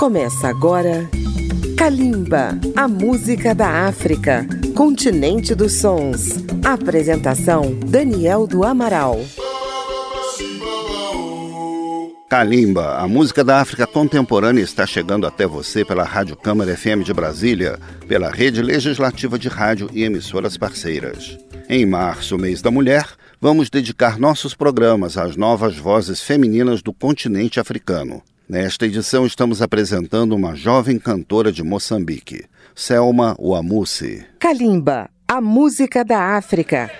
Começa agora Kalimba, a música da África, continente dos sons. Apresentação Daniel do Amaral. Kalimba, a música da África contemporânea está chegando até você pela Rádio Câmara FM de Brasília, pela Rede Legislativa de Rádio e emissoras parceiras. Em março, mês da mulher, vamos dedicar nossos programas às novas vozes femininas do continente africano. Nesta edição, estamos apresentando uma jovem cantora de Moçambique, Selma Wamusi. Kalimba, a música da África.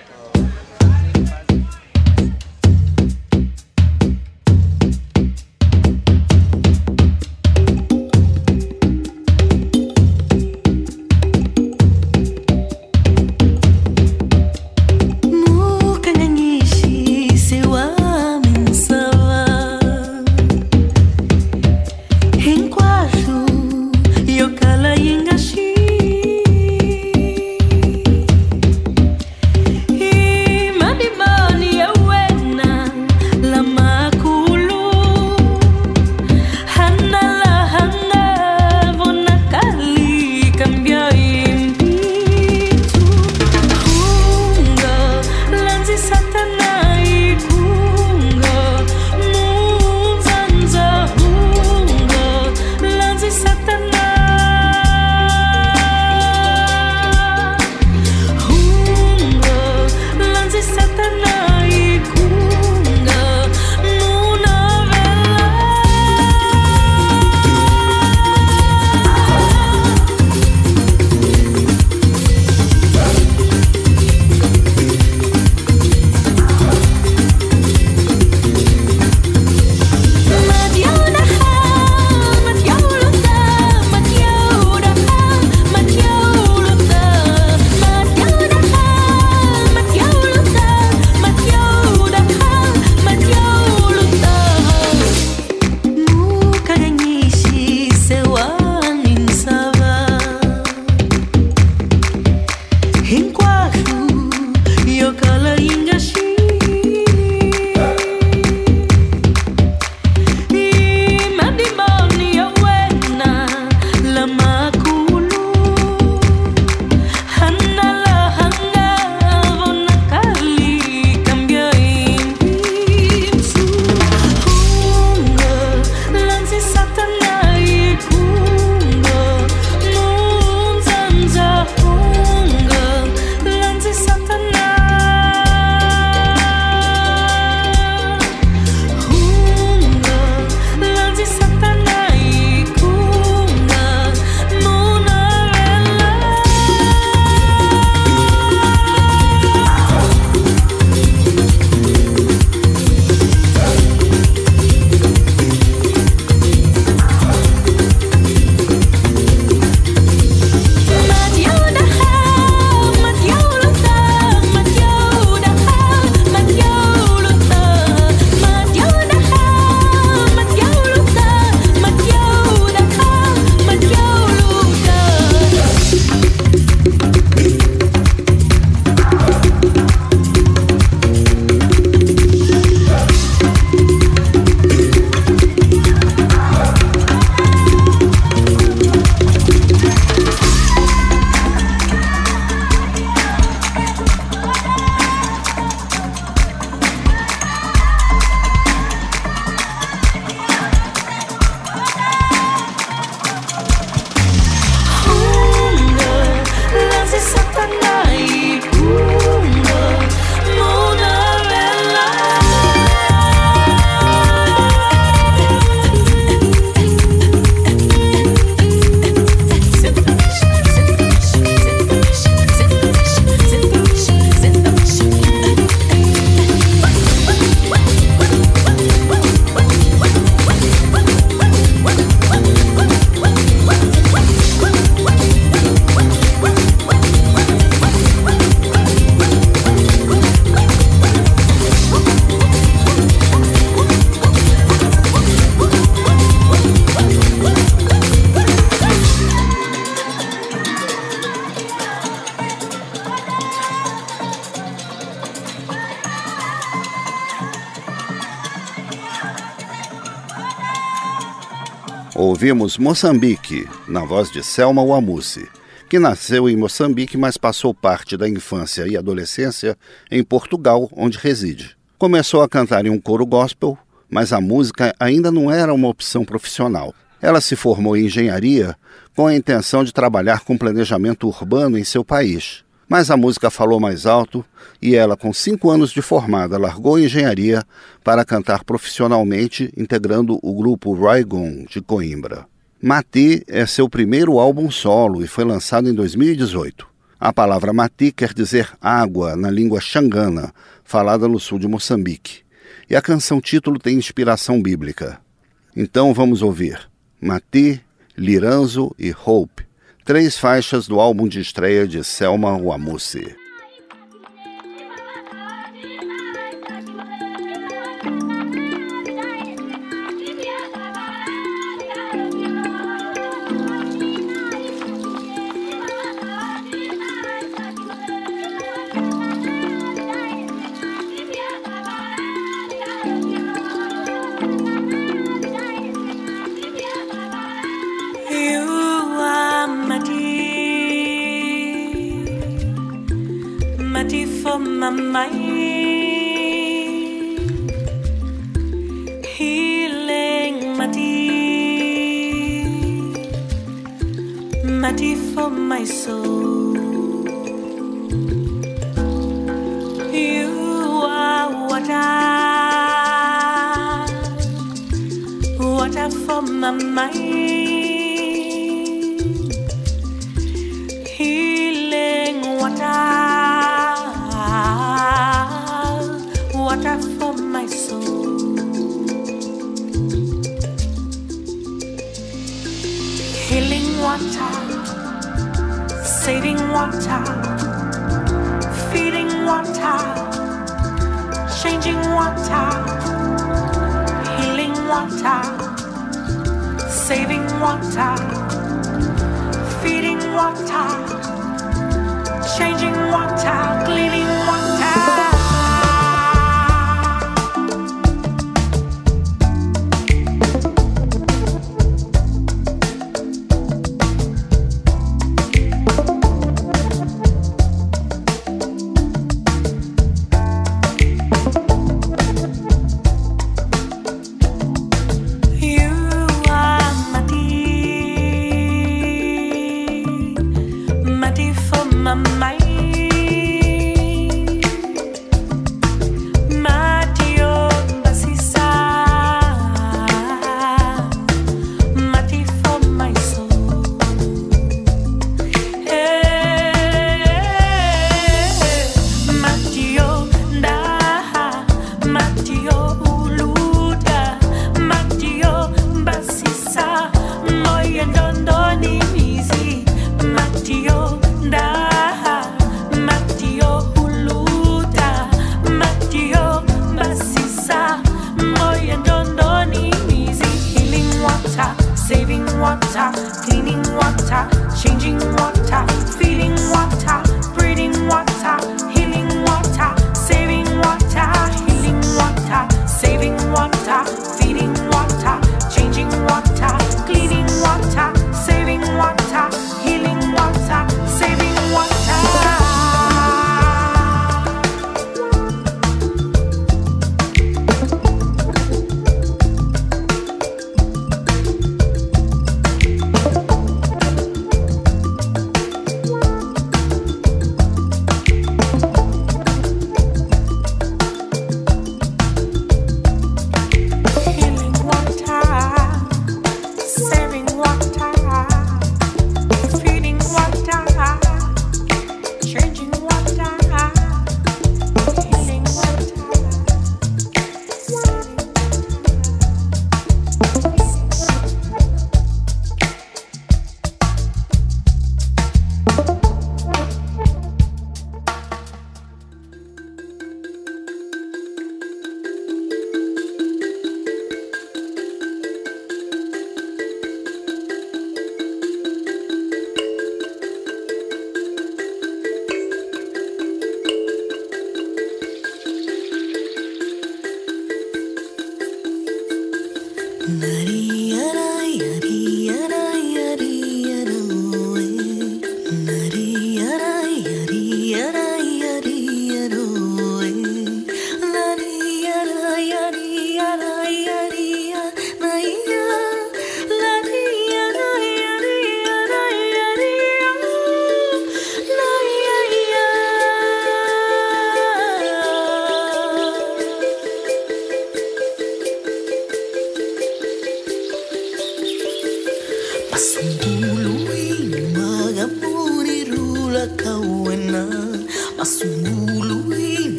Ouvimos Moçambique, na voz de Selma Wamusi, que nasceu em Moçambique, mas passou parte da infância e adolescência em Portugal, onde reside. Começou a cantar em um coro gospel, mas a música ainda não era uma opção profissional. Ela se formou em engenharia com a intenção de trabalhar com planejamento urbano em seu país. Mas a música falou mais alto e ela, com cinco anos de formada, largou a engenharia para cantar profissionalmente, integrando o grupo Raigon de Coimbra. Mati é seu primeiro álbum solo e foi lançado em 2018. A palavra Mati quer dizer água na língua xangana, falada no sul de Moçambique. E a canção título tem inspiração bíblica. Então vamos ouvir Mati, Liranzo e Hope três faixas do álbum de estreia de Selma Wamusi. over my mind, healing my deed, my deed for my soul. You are water, water for my mind. one time, feeding water, changing one time, healing one time, saving one time, feeding one time, changing one time, cleaning one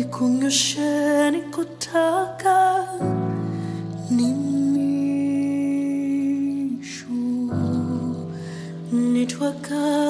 ikunyosheni kutaka ni mi shu ni mishu ka.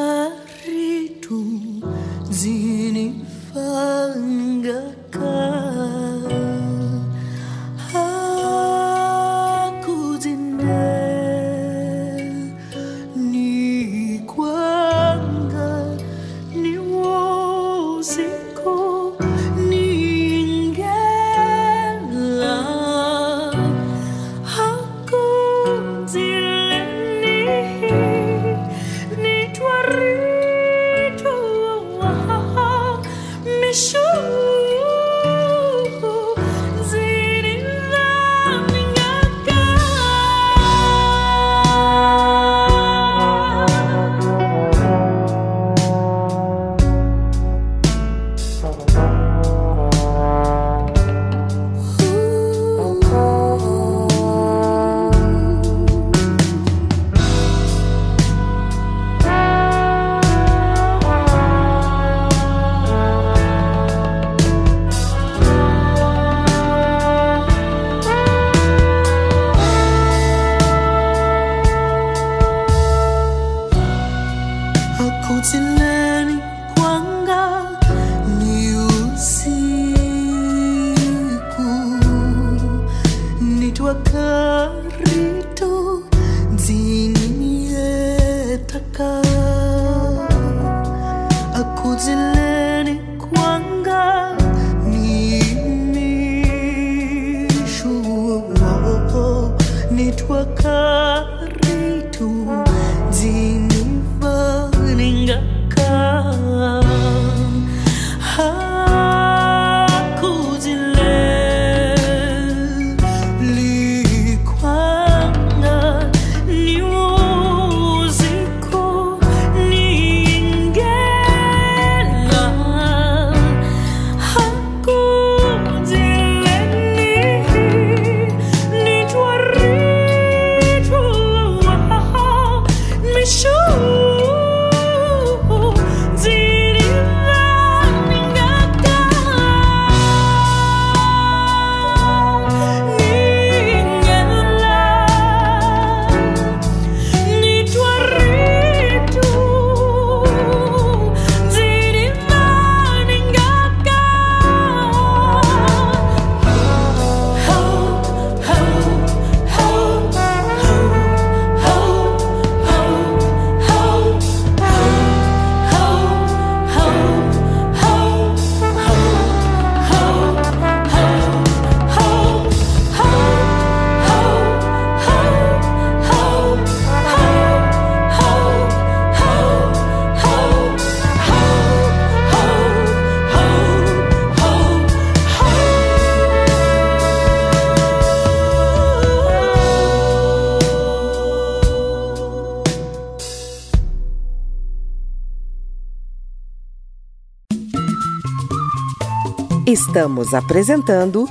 Estamos apresentando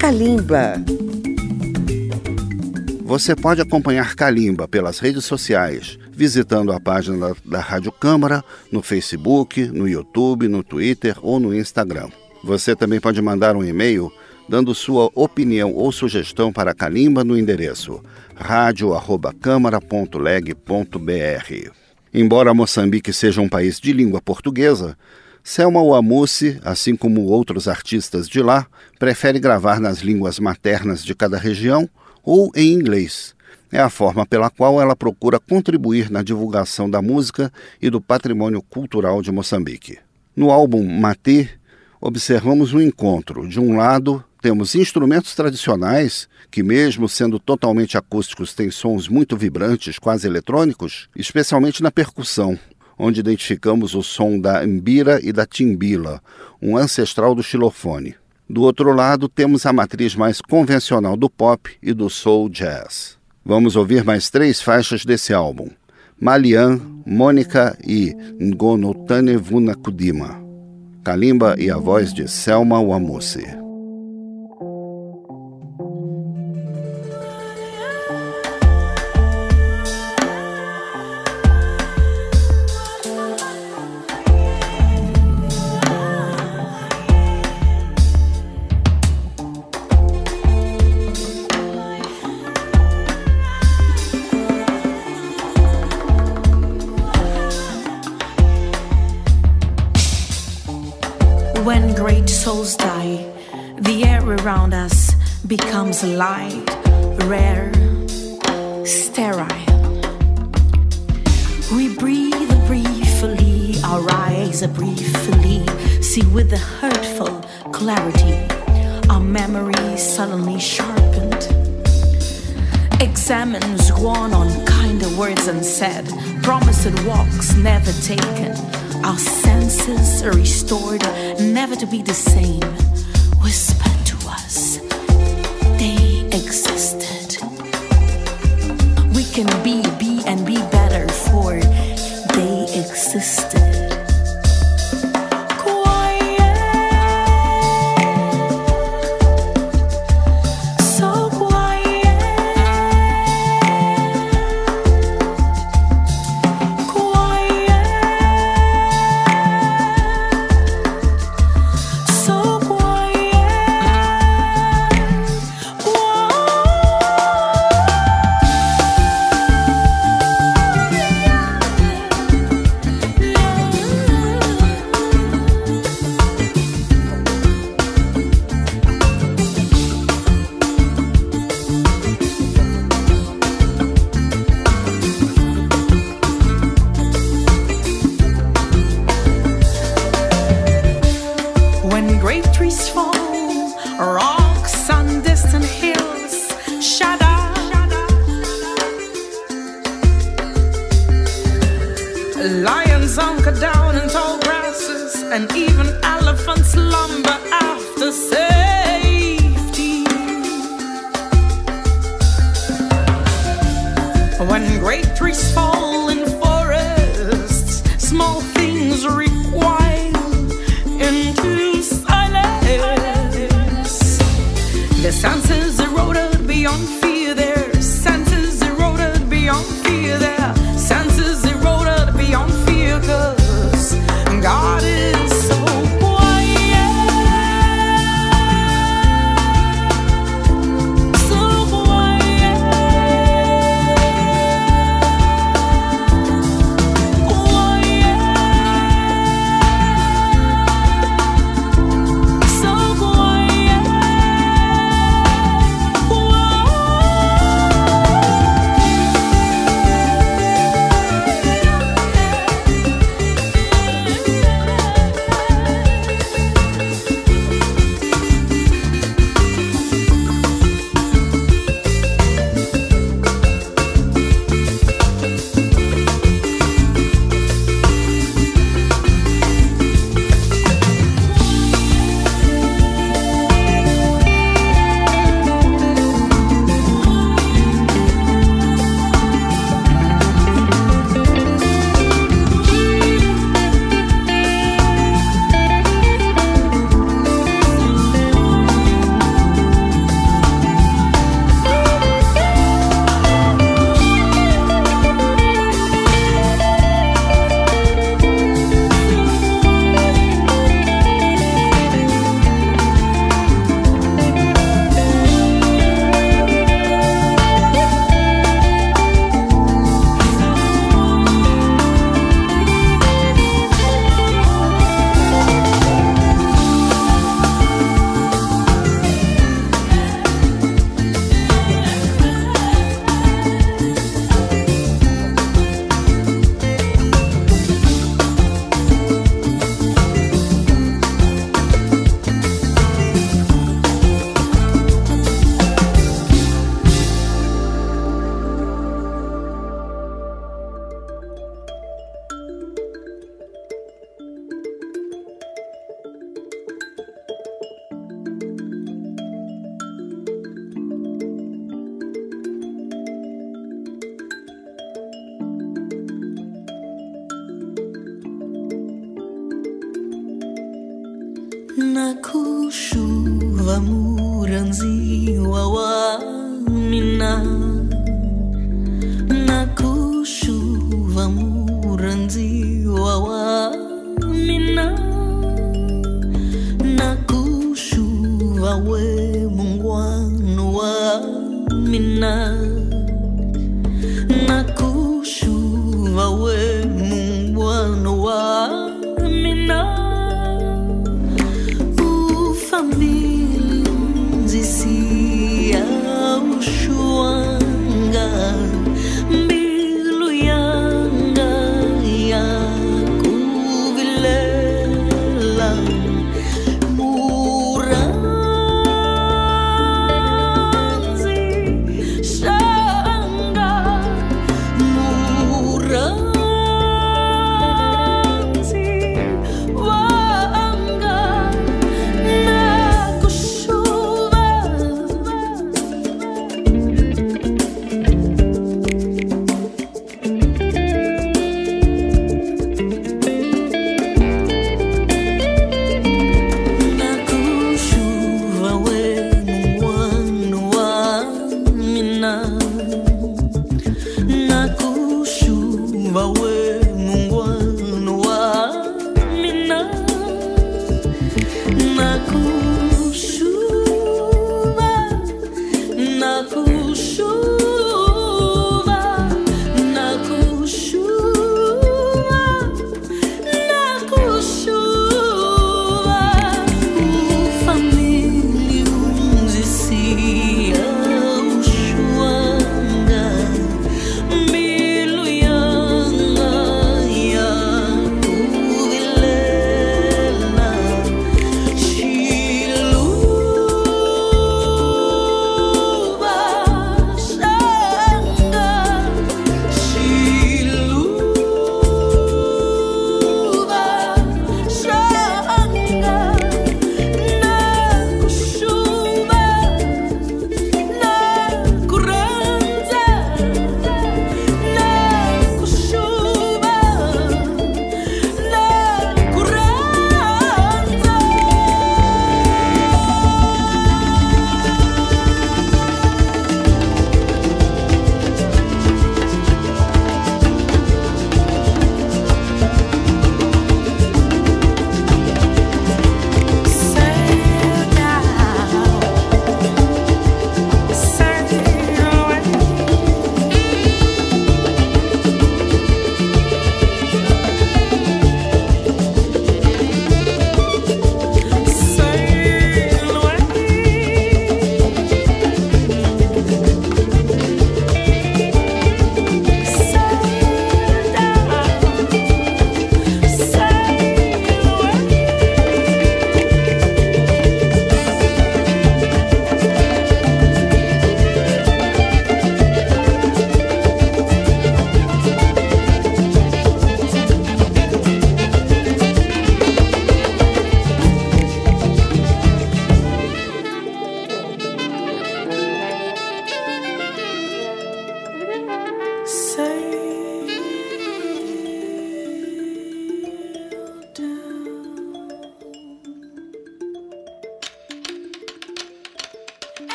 Kalimba. Você pode acompanhar Kalimba pelas redes sociais, visitando a página da Rádio Câmara no Facebook, no YouTube, no Twitter ou no Instagram. Você também pode mandar um e-mail dando sua opinião ou sugestão para Kalimba no endereço radio@câmara.leg.br. Embora Moçambique seja um país de língua portuguesa, Selma Wamusi, assim como outros artistas de lá, prefere gravar nas línguas maternas de cada região ou em inglês. É a forma pela qual ela procura contribuir na divulgação da música e do patrimônio cultural de Moçambique. No álbum Matê, observamos um encontro. De um lado, temos instrumentos tradicionais, que, mesmo sendo totalmente acústicos, têm sons muito vibrantes, quase eletrônicos, especialmente na percussão, onde identificamos o som da mbira e da timbila, um ancestral do xilofone. Do outro lado, temos a matriz mais convencional do pop e do soul jazz. Vamos ouvir mais três faixas desse álbum: Malian, Mônica e Ngonotane Vunakudima. Kalimba e a voz de Selma Wamusi.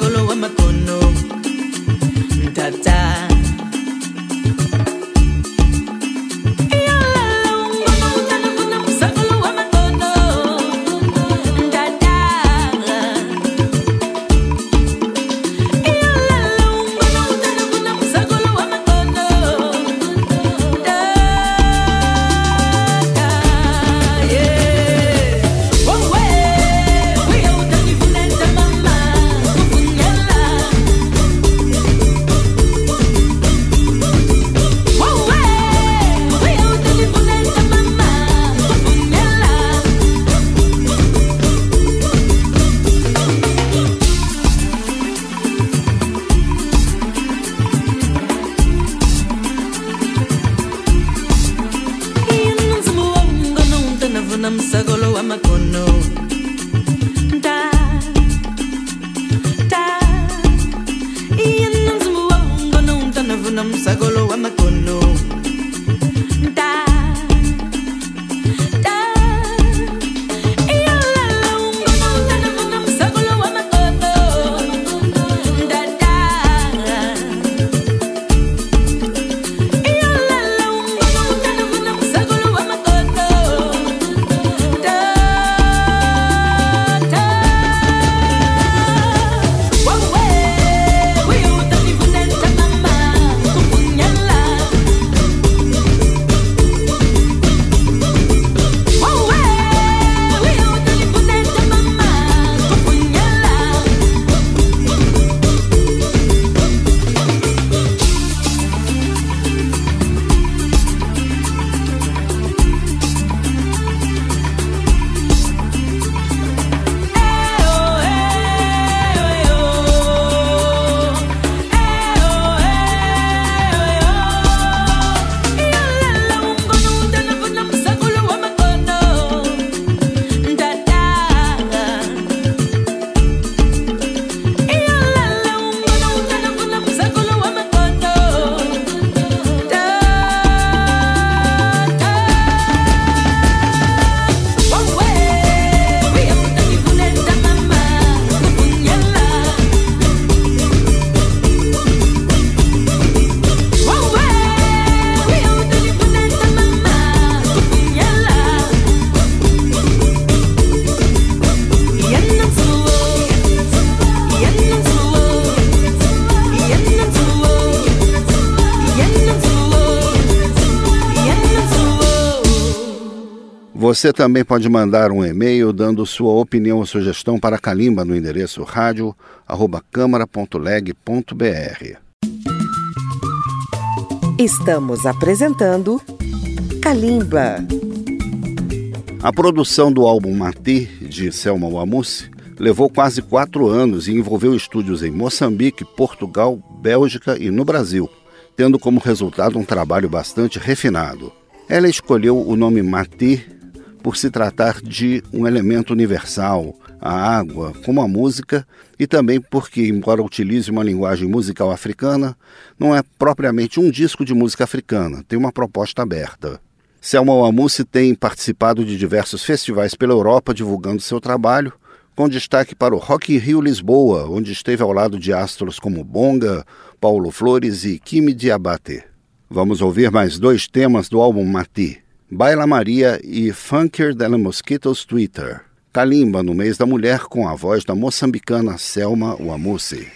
ngolo wa makono. Ntata Você também pode mandar um e-mail dando sua opinião ou sugestão para Calimba no endereço rádio@câmara.leg.br. Estamos apresentando Kalimba. A produção do álbum Mati, de Selma Wamussi, levou quase quatro anos e envolveu estúdios em Moçambique, Portugal, Bélgica e no Brasil, tendo como resultado um trabalho bastante refinado. Ela escolheu o nome Mati por se tratar de um elemento universal, a água, como a música, e também porque, embora utilize uma linguagem musical africana, não é propriamente um disco de música africana, tem uma proposta aberta. Selma Wamussi tem participado de diversos festivais pela Europa divulgando seu trabalho, com destaque para o Rock in Rio Lisboa, onde esteve ao lado de astros como Bonga, Paulo Flores e Kimi Diabate. Vamos ouvir mais dois temas do álbum Mati, Baila Maria e Funker de la Mosquitos Twitter. Kalimba no mês da mulher com a voz da moçambicana Selma Wamussi.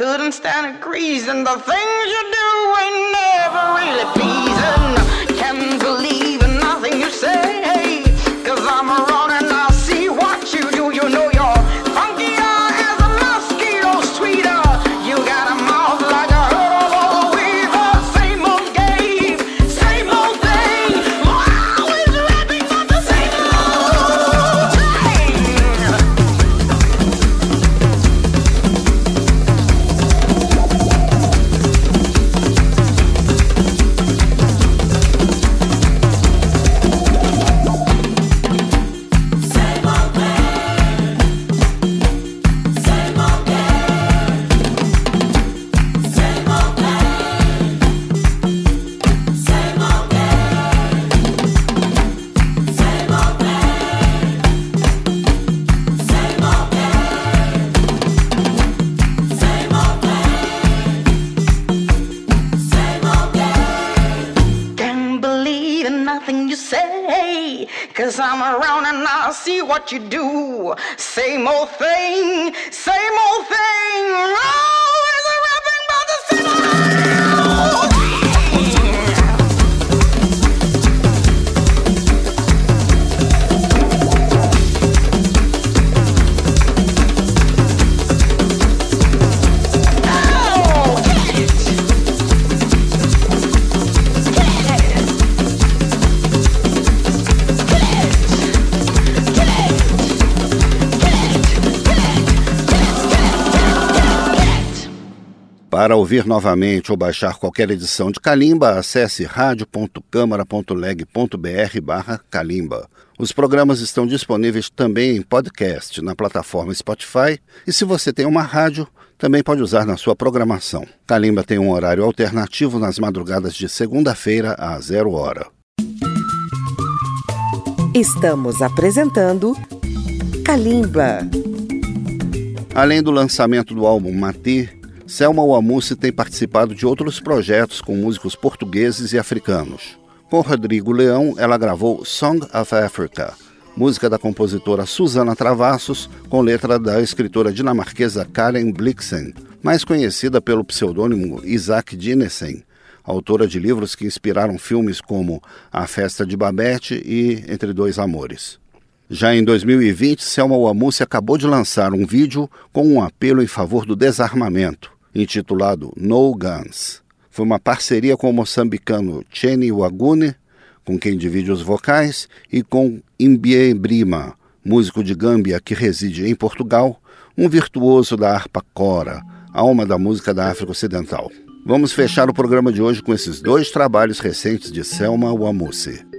Couldn't stand a grease, and the things you do. Same old thing, Para ouvir novamente ou baixar qualquer edição de Calimba, acesse radio.câmara.leg.br barra Calimba. Os programas estão disponíveis também em podcast na plataforma Spotify e se você tem uma rádio, também pode usar na sua programação. Calimba tem um horário alternativo nas madrugadas de segunda-feira a zero hora. Estamos apresentando Kalimba. Além do lançamento do álbum Mati, Selma Wamusi tem participado de outros projetos com músicos portugueses e africanos. Com Rodrigo Leão, ela gravou Song of Africa, música da compositora Susana Travassos, com letra da escritora dinamarquesa Karen Blixen, mais conhecida pelo pseudônimo Isaac Dinesen, autora de livros que inspiraram filmes como A Festa de Babette e Entre Dois Amores. Já em 2020, Selma Wamusi acabou de lançar um vídeo com um apelo em favor do desarmamento, intitulado No Guns. Foi uma parceria com o moçambicano Cheni Wagune, com quem divide os vocais, e com Imbie Brima, músico de Gâmbia que reside em Portugal, um virtuoso da harpa cora, alma da música da África Ocidental. Vamos fechar o programa de hoje com esses dois trabalhos recentes de Selma Wamusi.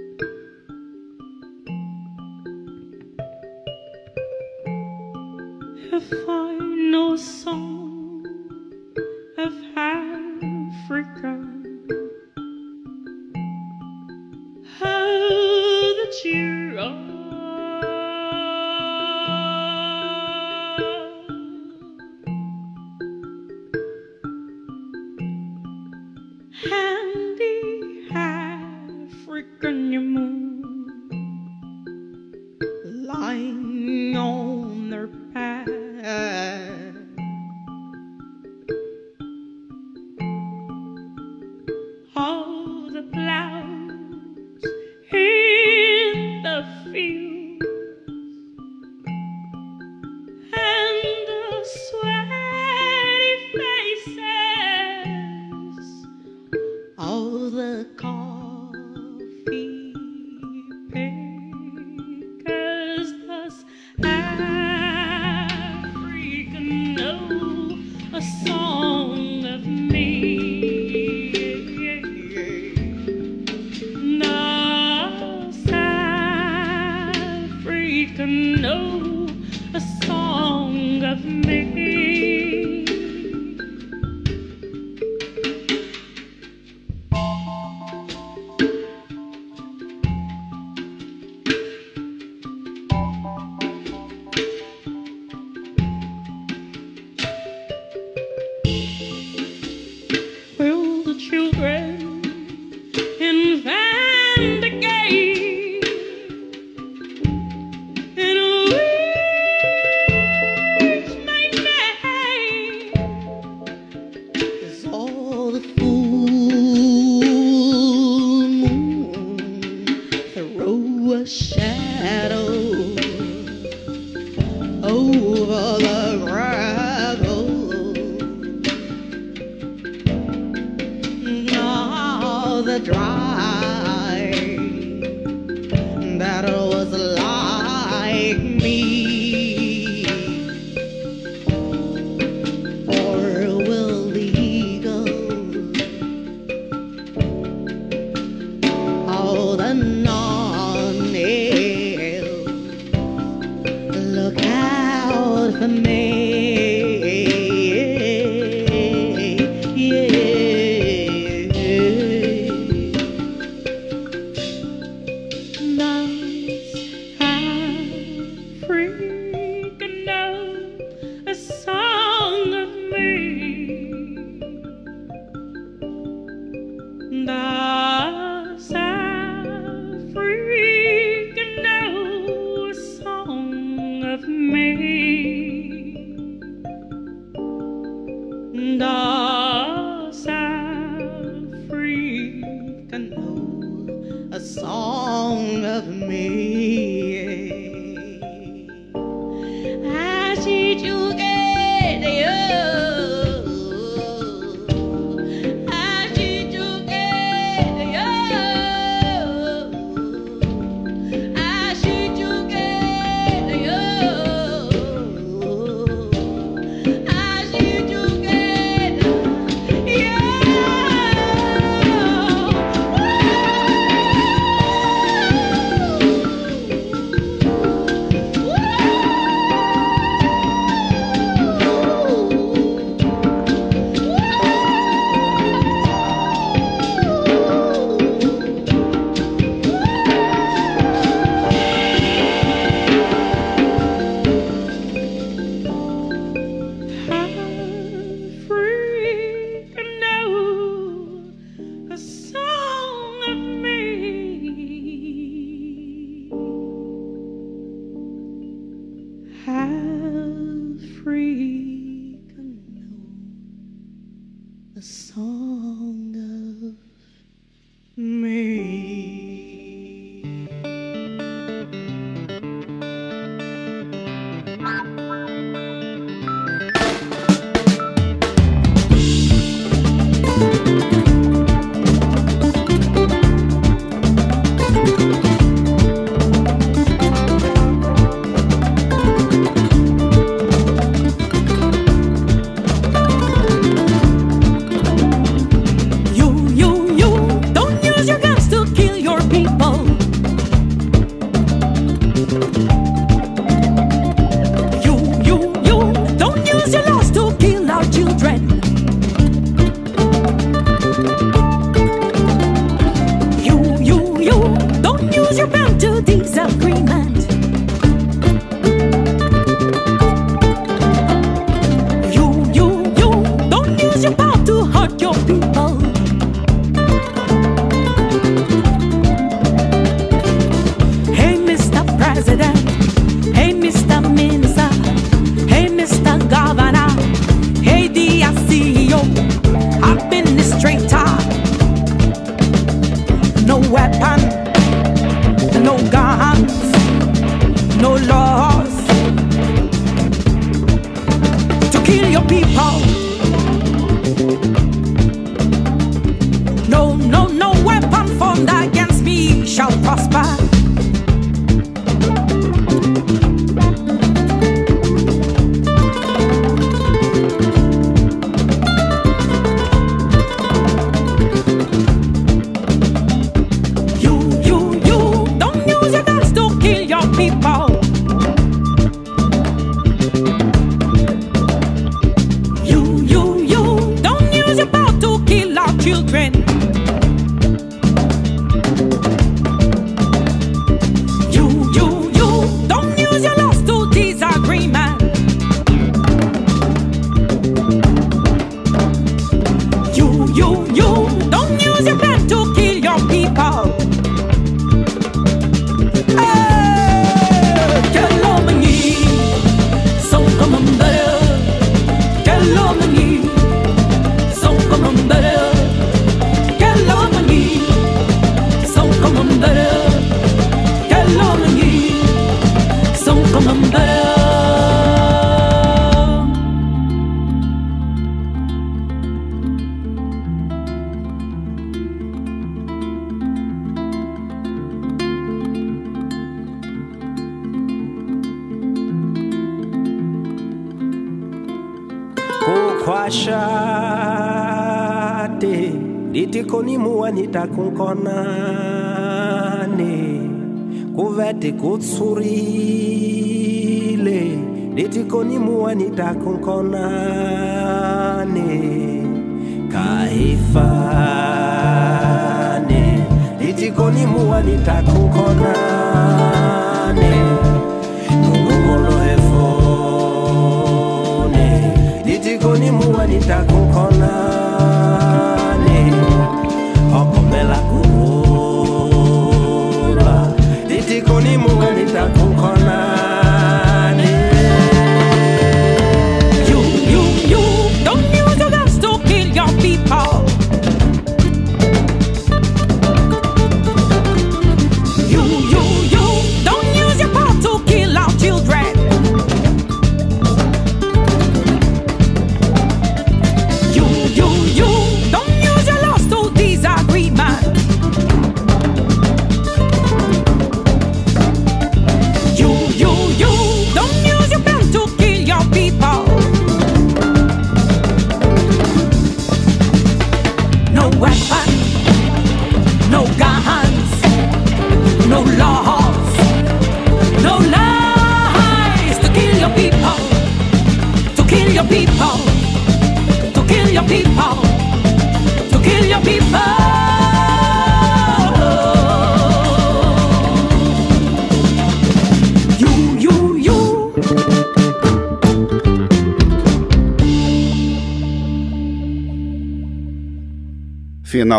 con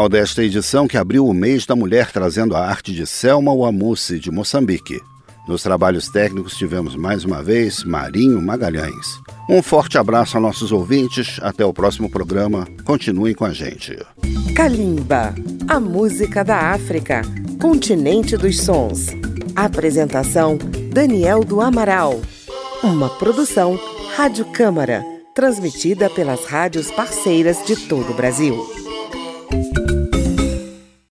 Final desta edição que abriu o mês da mulher trazendo a arte de Selma Wamusi, de Moçambique. Nos trabalhos técnicos tivemos mais uma vez Marinho Magalhães. Um forte abraço a nossos ouvintes, até o próximo programa. Continuem com a gente. Kalimba, a música da África, continente dos sons. Apresentação: Daniel do Amaral. Uma produção Rádio Câmara, transmitida pelas rádios parceiras de todo o Brasil. Thank you.